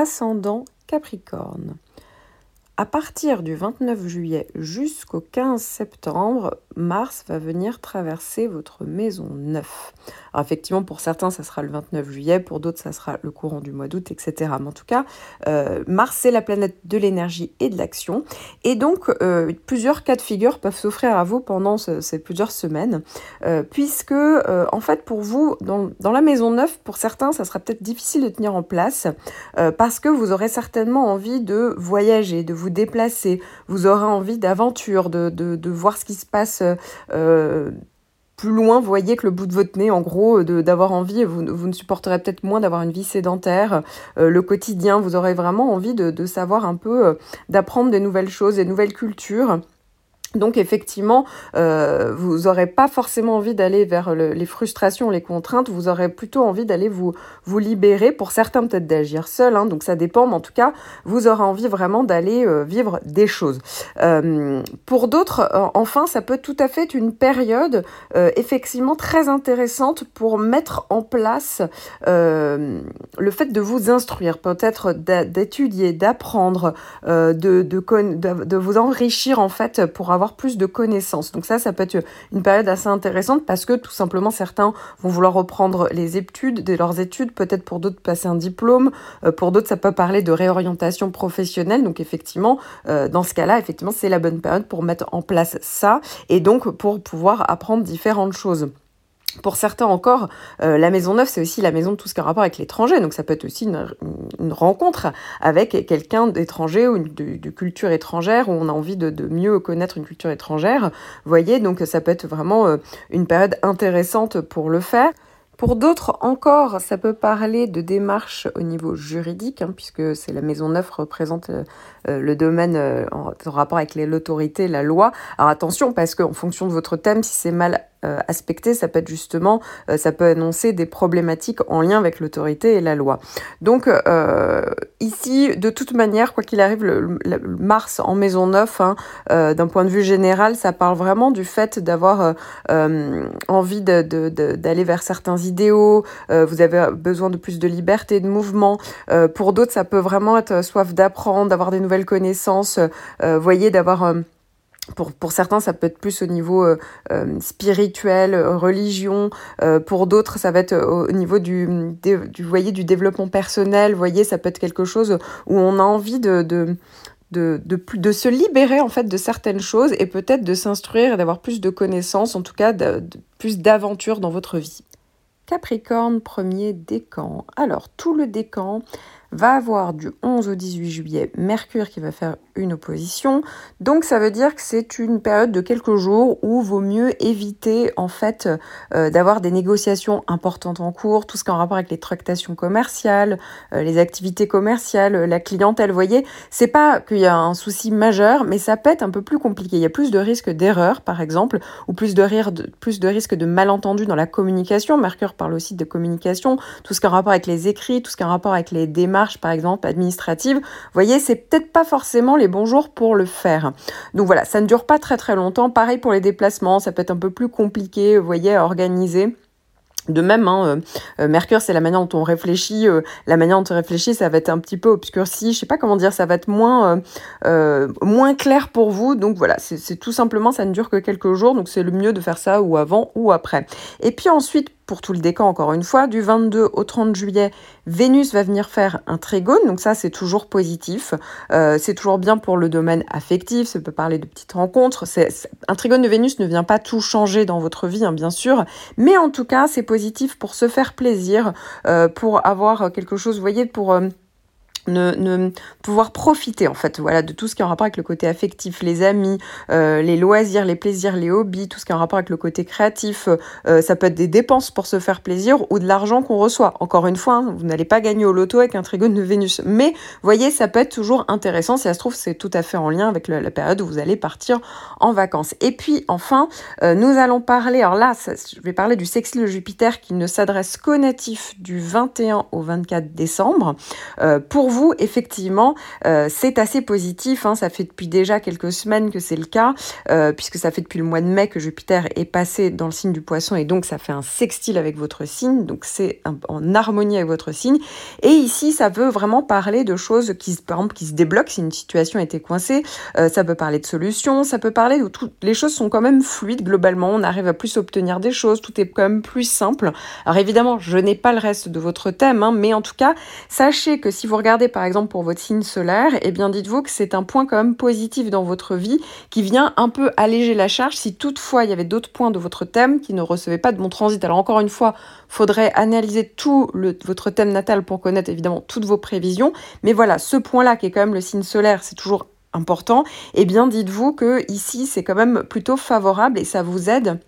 Ascendant Capricorne. À partir du 29 juillet jusqu'au 15 septembre, Mars va venir traverser votre maison 9. Alors effectivement, pour certains, ça sera le 29 juillet, pour d'autres, ça sera le courant du mois d'août, etc. Mais en tout cas, euh, Mars, c'est la planète de l'énergie et de l'action. Et donc, euh, plusieurs cas de figure peuvent s'offrir à vous pendant ces plusieurs semaines, euh, puisque, en fait, pour vous, dans, dans, la maison 9, pour certains, ça sera peut-être difficile de tenir en place, parce que vous aurez certainement envie de voyager, de vous déplacer, vous aurez envie d'aventure, de, voir ce qui se passe euh, plus loin, voyez que le bout de votre nez, en gros, d'avoir envie, vous, ne supporterez peut-être moins d'avoir une vie sédentaire, euh, le quotidien, vous aurez vraiment envie de, de savoir un peu, euh, d'apprendre des nouvelles choses, des nouvelles cultures. Donc effectivement, euh, vous n'aurez pas forcément envie d'aller vers les frustrations, les contraintes, vous aurez plutôt envie d'aller vous, vous libérer, pour certains peut-être d'agir seul, hein, donc ça dépend, mais en tout cas, vous aurez envie vraiment d'aller euh, vivre des choses. Euh, pour d'autres, enfin, ça peut tout à fait être une période effectivement très intéressante pour mettre en place le fait de vous instruire, peut-être d'étudier, d'apprendre, de, de, de, de, vous enrichir en fait pour avoir plus de connaissances. Donc ça, ça peut être une période assez intéressante parce que tout simplement certains vont vouloir reprendre les études, de leurs études, peut-être pour d'autres passer un diplôme, euh, pour d'autres ça peut parler de réorientation professionnelle. Donc effectivement, euh, dans ce cas-là, effectivement, c'est la bonne période pour mettre en place ça et donc pour pouvoir apprendre différentes choses. Pour certains encore, euh, la maison neuve, c'est aussi la maison de tout ce qui a rapport avec l'étranger. Donc ça peut être aussi une, rencontre avec quelqu'un d'étranger ou de, culture étrangère, où on a envie de, mieux connaître une culture étrangère. Vous voyez, donc ça peut être vraiment euh, une période intéressante pour le faire. Pour d'autres encore, ça peut parler de démarches au niveau juridique, hein, puisque c'est la maison neuve représente euh, le domaine en, rapport avec l'autorité, la loi. Alors attention, parce qu'en fonction de votre thème, si c'est mal euh, aspecté, ça peut être justement, euh, ça peut annoncer des problématiques en lien avec l'autorité et la loi. Donc euh, ici, de toute manière, quoi qu'il arrive, le, Mars en maison 9, hein, d'un point de vue général, ça parle vraiment du fait d'avoir envie d'aller de, de, vers certains idéaux, vous avez besoin de plus de liberté, de mouvement. pour d'autres, ça peut vraiment être soif d'apprendre, d'avoir des nouvelles connaissances, voyez, d'avoir pour, certains, ça peut être plus au niveau euh, euh, spirituel, religion. Euh, pour d'autres, ça va être au niveau du, du, du développement personnel. Voyez, ça peut être quelque chose où on a envie de, de, se libérer en fait de certaines choses et peut-être de s'instruire et d'avoir plus de connaissances, en tout cas de, plus d'aventures dans votre vie. Capricorne, premier décan. Alors, tout le décan va avoir du 11 au 18 juillet Mercure qui va faire une opposition. Donc ça veut dire que c'est une période de quelques jours où vaut mieux éviter en fait euh, d'avoir des négociations importantes en cours, tout ce qui est en rapport avec les tractations commerciales, euh, les activités commerciales, la clientèle. Vous voyez, c'est pas qu'il y a un souci majeur, mais ça peut être un peu plus compliqué. Il y a plus de risques d'erreur, par exemple, ou plus de, rire, plus de risques de malentendus dans la communication. Mercure parle aussi de communication, tout ce qui est en rapport avec les écrits, tout ce qui est en rapport avec les démarches par exemple, administrative, vous voyez, c'est peut-être pas forcément les bons jours pour le faire. Donc voilà, ça ne dure pas très très longtemps. Pareil pour les déplacements, ça peut être un peu plus compliqué, voyez, à organiser. De même, hein, euh, euh, Mercure, c'est la manière dont on réfléchit. Euh, la manière dont on réfléchit, ça va être un petit peu obscurci. Je sais pas comment dire, ça va être moins, moins clair pour vous. Donc voilà, c'est tout simplement, ça ne dure que quelques jours. Donc c'est le mieux de faire ça ou avant ou après. Et puis ensuite, pour tout le décan, encore une fois, du 22 au 30 juillet, Vénus va venir faire un trigone, donc ça c'est toujours positif, euh, c'est toujours bien pour le domaine affectif, ça peut parler de petites rencontres. un trigone de Vénus ne vient pas tout changer dans votre vie, hein, bien sûr, mais en tout cas c'est positif pour se faire plaisir, euh, pour avoir quelque chose, vous voyez, pour... Euh, ne, pouvoir profiter en fait voilà de tout ce qui est en rapport avec le côté affectif les amis euh, les loisirs les plaisirs les hobbies tout ce qui est en rapport avec le côté créatif euh, ça peut être des dépenses pour se faire plaisir ou de l'argent qu'on reçoit. Encore une fois hein, vous n'allez pas gagner au loto avec un trigone de Vénus. Mais voyez ça peut être toujours intéressant. Si ça se trouve c'est tout à fait en lien avec la période où vous allez partir en vacances. Et puis enfin euh, nous allons parler alors là je vais parler du sextile Jupiter qui ne s'adresse qu'aux natifs du 21 au 24 décembre vous, effectivement, c'est assez positif. Hein. ça fait depuis déjà quelques semaines que c'est le cas, puisque ça fait depuis le mois de mai que Jupiter est passé dans le signe du poisson et donc ça fait un sextile avec votre signe. Donc c'est en harmonie avec votre signe. Et ici, ça veut vraiment parler de choses qui, par exemple, qui se débloquent si une situation était coincée. ça peut parler de solutions, ça peut parler de toutes les choses sont quand même fluides globalement. On arrive à plus obtenir des choses, tout est quand même plus simple. Alors évidemment, je n'ai pas le reste de votre thème, hein, mais en tout cas, sachez que si vous regardez par exemple pour votre signe solaire, eh bien dites-vous que c'est un point quand même positif dans votre vie qui vient un peu alléger la charge. Si toutefois il y avait d'autres points de votre thème qui ne recevaient pas de bon transit. Alors encore une fois, faudrait analyser tout votre thème natal pour connaître évidemment toutes vos prévisions, mais voilà, ce point-là qui est quand même le signe solaire, c'est toujours important, eh bien dites-vous que ici c'est quand même plutôt favorable et ça vous aide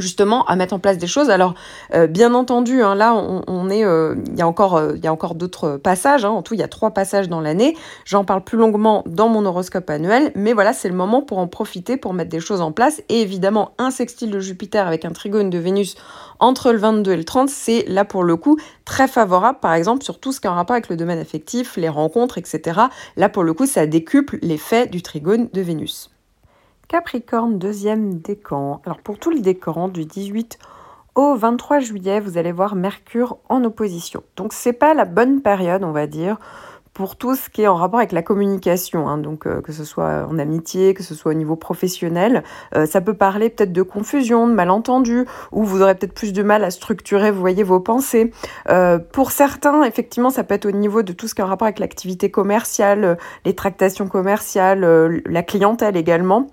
justement à mettre en place des choses. Alors, euh, bien entendu, hein, là, on, est, euh, il y a encore, euh, il y a encore d'autres passages. Hein. en tout, il y a trois passages dans l'année. J'en parle plus longuement dans mon horoscope annuel, mais voilà, c'est le moment pour en profiter, pour mettre des choses en place. Et évidemment, un sextile de Jupiter avec un trigone de Vénus entre le 22 et le 30, c'est là pour le coup très favorable, par exemple, sur tout ce qui a un rapport avec le domaine affectif, les rencontres, etc. Là, pour le coup, ça décuple l'effet du trigone de Vénus. Capricorne, deuxième décan. Alors pour tout le décan, du 18 au 23 juillet, vous allez voir Mercure en opposition. Donc c'est pas la bonne période, on va dire, pour tout ce qui est en rapport avec la communication, hein. donc euh, que ce soit en amitié, que ce soit au niveau professionnel, euh, ça peut parler peut-être de confusion, de malentendus, ou vous aurez peut-être plus de mal à structurer, vous voyez, vos pensées. Euh, pour certains, effectivement, ça peut être au niveau de tout ce qui est en rapport avec l'activité commerciale, les tractations commerciales, la clientèle également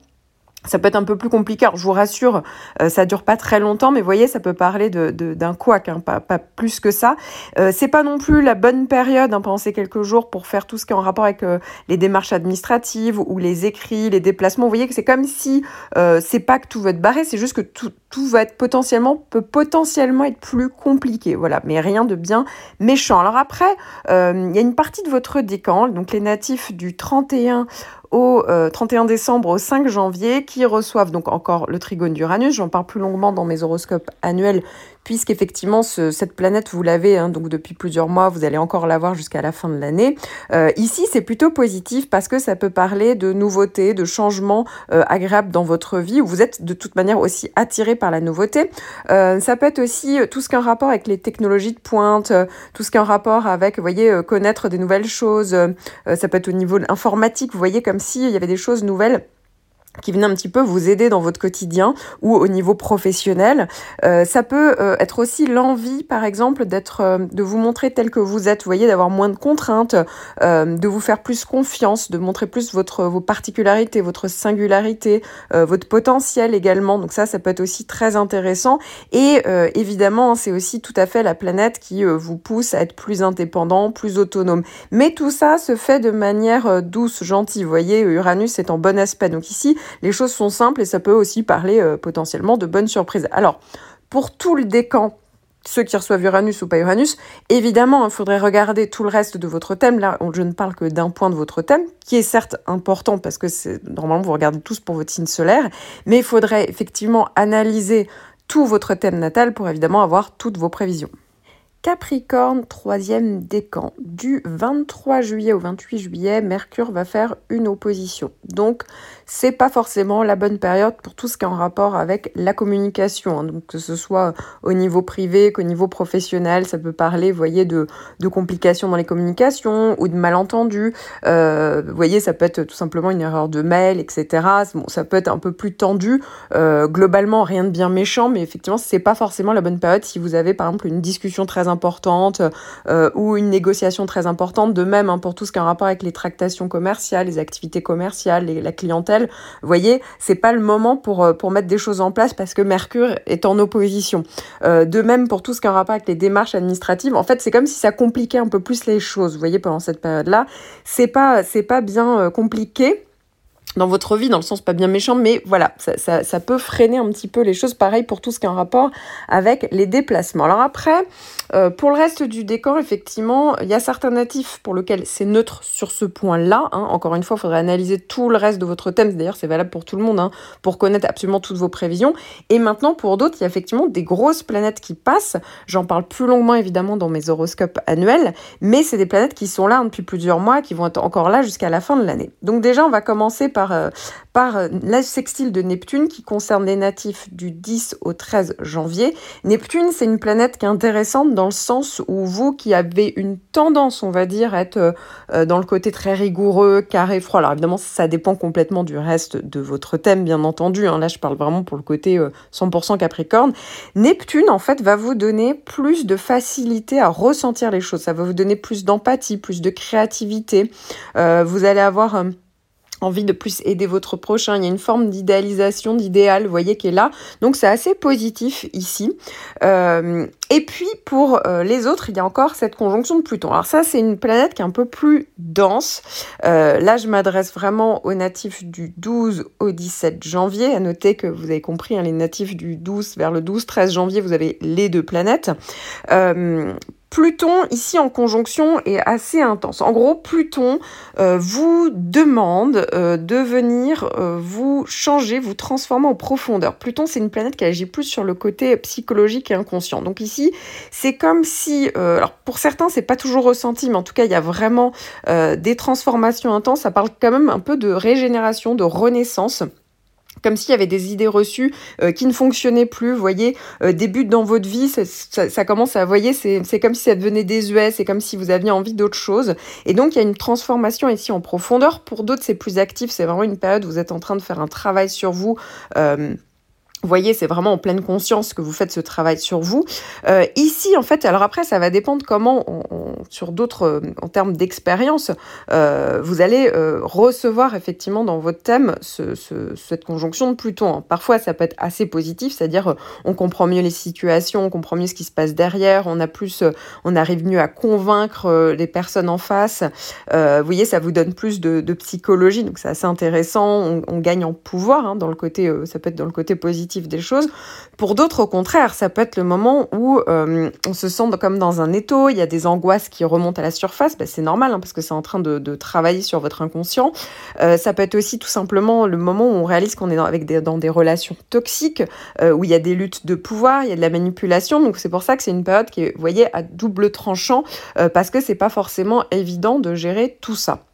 ça peut être un peu plus compliqué. Alors, je vous rassure, euh, ça dure pas très longtemps, mais vous voyez, ça peut parler de, d'un couac, hein, pas, pas, plus que ça. Euh, c'est pas non plus la bonne période, hein, ces quelques jours, pour faire tout ce qui est en rapport avec euh, les démarches administratives ou les écrits, les déplacements. Vous voyez que c'est comme si euh, c'est pas que tout va être barré, c'est juste que tout, tout va être potentiellement, peut potentiellement être plus compliqué. Voilà, mais rien de bien méchant. Alors après, il y a une partie de votre décan, donc les natifs du 31 au 31 euh, décembre au 5 janvier qui reçoivent donc encore le trigone d'Uranus. J'en parle plus longuement dans mes horoscopes annuels puisqu'effectivement cette planète, vous l'avez hein, donc depuis plusieurs mois, vous allez encore l'avoir jusqu'à la fin de l'année. Euh, ici, c'est plutôt positif parce que ça peut parler de nouveautés, de changements euh, agréables dans votre vie, où vous êtes de toute manière aussi attiré par la nouveauté. Euh, ça peut être aussi tout ce qui rapport avec les technologies de pointe, tout ce qui rapport avec, voyez, connaître des nouvelles choses. ça peut être au niveau informatique, vous voyez, comme s'il y avait des choses nouvelles qui viennent un petit peu vous aider dans votre quotidien ou au niveau professionnel. Euh, ça peut euh, être aussi l'envie, par exemple, d'être, euh, de vous montrer tel que vous êtes, vous voyez, d'avoir moins de contraintes, de vous faire plus confiance, de montrer plus votre, vos particularités, votre singularité, votre potentiel également. Donc ça, ça peut être aussi très intéressant. Et évidemment, c'est aussi tout à fait la planète qui vous pousse à être plus indépendant, plus autonome. Mais tout ça se fait de manière douce, gentille. Vous voyez, Uranus est en bon aspect. Donc ici, les choses sont simples et ça peut aussi parler euh, potentiellement de bonnes surprises. Alors, pour tout le décan, ceux qui reçoivent Uranus ou pas Uranus, évidemment, il faudrait regarder tout le reste de votre thème. Là, je ne parle que d'un point de votre thème, qui est certes important parce que normalement vous regardez tous pour votre signe solaire, mais il faudrait effectivement analyser tout votre thème natal pour évidemment avoir toutes vos prévisions. Capricorne, troisième décan. Du 23 juillet au 28 juillet, Mercure va faire une opposition. Donc, c'est pas forcément la bonne période pour tout ce qui est en rapport avec la communication. Hein. Donc, que ce soit au niveau privé qu'au niveau professionnel, ça peut parler, vous voyez, de, complications dans les communications ou de malentendus. Euh, vous voyez, ça peut être tout simplement une erreur de mail, etc. Bon, ça peut être un peu plus tendu. Euh, globalement, rien de bien méchant, mais effectivement, c'est pas forcément la bonne période si vous avez, par exemple, une discussion très importante euh, ou une négociation très importante. De même, hein, pour tout ce qui a un rapport avec les tractations commerciales, les activités commerciales, la clientèle vous voyez, c'est pas le moment pour, euh, pour mettre des choses en place parce que Mercure est en opposition. Euh, de même pour tout ce qui a un rapport avec les démarches administratives, en fait, c'est comme si ça compliquait un peu plus les choses. Vous voyez, pendant cette période-là, c'est pas, c'est pas bien euh, compliqué dans votre vie, dans le sens pas bien méchant, mais voilà, ça, peut freiner un petit peu les choses. Pareil pour tout ce qui est en rapport avec les déplacements. Alors après, euh, pour le reste du décor, effectivement, il y a certains natifs pour lesquels c'est neutre sur ce point-là. Hein. Encore une fois, il faudrait analyser tout le reste de votre thème. D'ailleurs, c'est valable pour tout le monde, hein, pour connaître absolument toutes vos prévisions. Et maintenant, pour d'autres, il y a effectivement des grosses planètes qui passent. J'en parle plus longuement, évidemment, dans mes horoscopes annuels, mais c'est des planètes qui sont là depuis plusieurs mois, qui vont être encore là jusqu'à la fin de l'année. Donc déjà, on va commencer par, euh, par euh, la sextile de Neptune qui concerne les natifs du 10 au 13 janvier. Neptune, c'est une planète qui est intéressante dans le sens où vous qui avez une tendance, on va dire, à être euh, dans le côté très rigoureux, carré, froid. Alors évidemment, ça dépend complètement du reste de votre thème, bien entendu. Hein. Là, je parle vraiment pour le côté 100% Capricorne. Neptune, en fait, va vous donner plus de facilité à ressentir les choses. Ça va vous donner plus d'empathie, plus de créativité. vous allez avoir envie de plus aider votre prochain. Il y a une forme d'idéalisation, d'idéal, vous voyez, qui est là. Donc c'est assez positif ici. Euh, et puis pour euh, les autres, il y a encore cette conjonction de Pluton. Alors ça, c'est une planète qui est un peu plus dense. Euh, là, je m'adresse vraiment aux natifs du 12 au 17 janvier. À noter que vous avez compris, hein, les natifs du 12 vers le 12-13 janvier, vous avez les deux planètes. Pluton, ici en conjonction, est assez intense. En gros, Pluton euh, vous demande euh, de venir euh, vous changer, vous transformer en profondeur. Pluton, c'est une planète qui agit plus sur le côté psychologique et inconscient. Donc ici, c'est comme si, alors pour certains, c'est pas toujours ressenti, mais en tout cas, il y a vraiment des transformations intenses. Ça parle quand même un peu de régénération, de renaissance comme s'il y avait des idées reçues euh, qui ne fonctionnaient plus. Vous voyez, euh, des dans votre vie, ça, commence à, vous voyez, c'est comme si ça devenait désuet, c'est comme si vous aviez envie d'autre chose. Et donc, il y a une transformation ici en profondeur. Pour d'autres, c'est plus actif. C'est vraiment une période où vous êtes en train de faire un travail sur vous. Euh, vous voyez, c'est vraiment en pleine conscience que vous faites ce travail sur vous. Euh, ici, en fait, alors après, ça va dépendre comment, sur d'autres, euh, en termes d'expérience, euh, vous allez recevoir effectivement dans votre thème cette conjonction de Pluton. Parfois, ça peut être assez positif, c'est-à-dire on comprend mieux les situations, on comprend mieux ce qui se passe derrière, on a plus, on arrive mieux à convaincre les personnes en face. vous voyez, ça vous donne plus de, psychologie, donc c'est assez intéressant. On, gagne en pouvoir hein, dans le côté, ça peut être dans le côté positif des choses. Pour d'autres, au contraire, ça peut être le moment où euh, on se sent comme dans un étau, il y a des angoisses qui remontent à la surface. Ben, c'est normal hein, parce que c'est en train de, travailler sur votre inconscient. Euh, ça peut être aussi tout simplement le moment où on réalise qu'on est dans, avec des, dans des relations toxiques, euh, où il y a des luttes de pouvoir, il y a de la manipulation. Donc c'est pour ça que c'est une période qui est, vous voyez, à double tranchant parce que c'est pas forcément évident de gérer tout ça.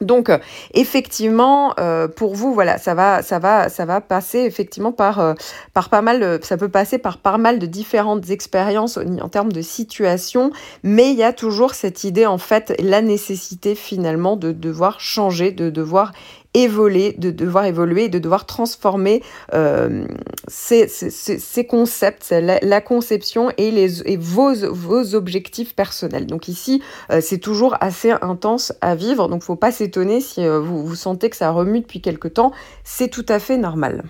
Donc euh, effectivement, euh, pour vous, voilà, ça va, ça va, ça va passer effectivement par, euh, par pas mal, ça peut passer par pas mal de différentes expériences en, termes de situation, mais il y a toujours cette idée en fait, la nécessité finalement de devoir changer, de devoir évoluer, de devoir évoluer, de devoir transformer euh, ces, concepts, la, conception et, vos, vos objectifs personnels. Donc ici, euh, c'est toujours assez intense à vivre, donc faut pas s'étonner si euh, vous, vous sentez que ça remue depuis quelque temps, c'est tout à fait normal.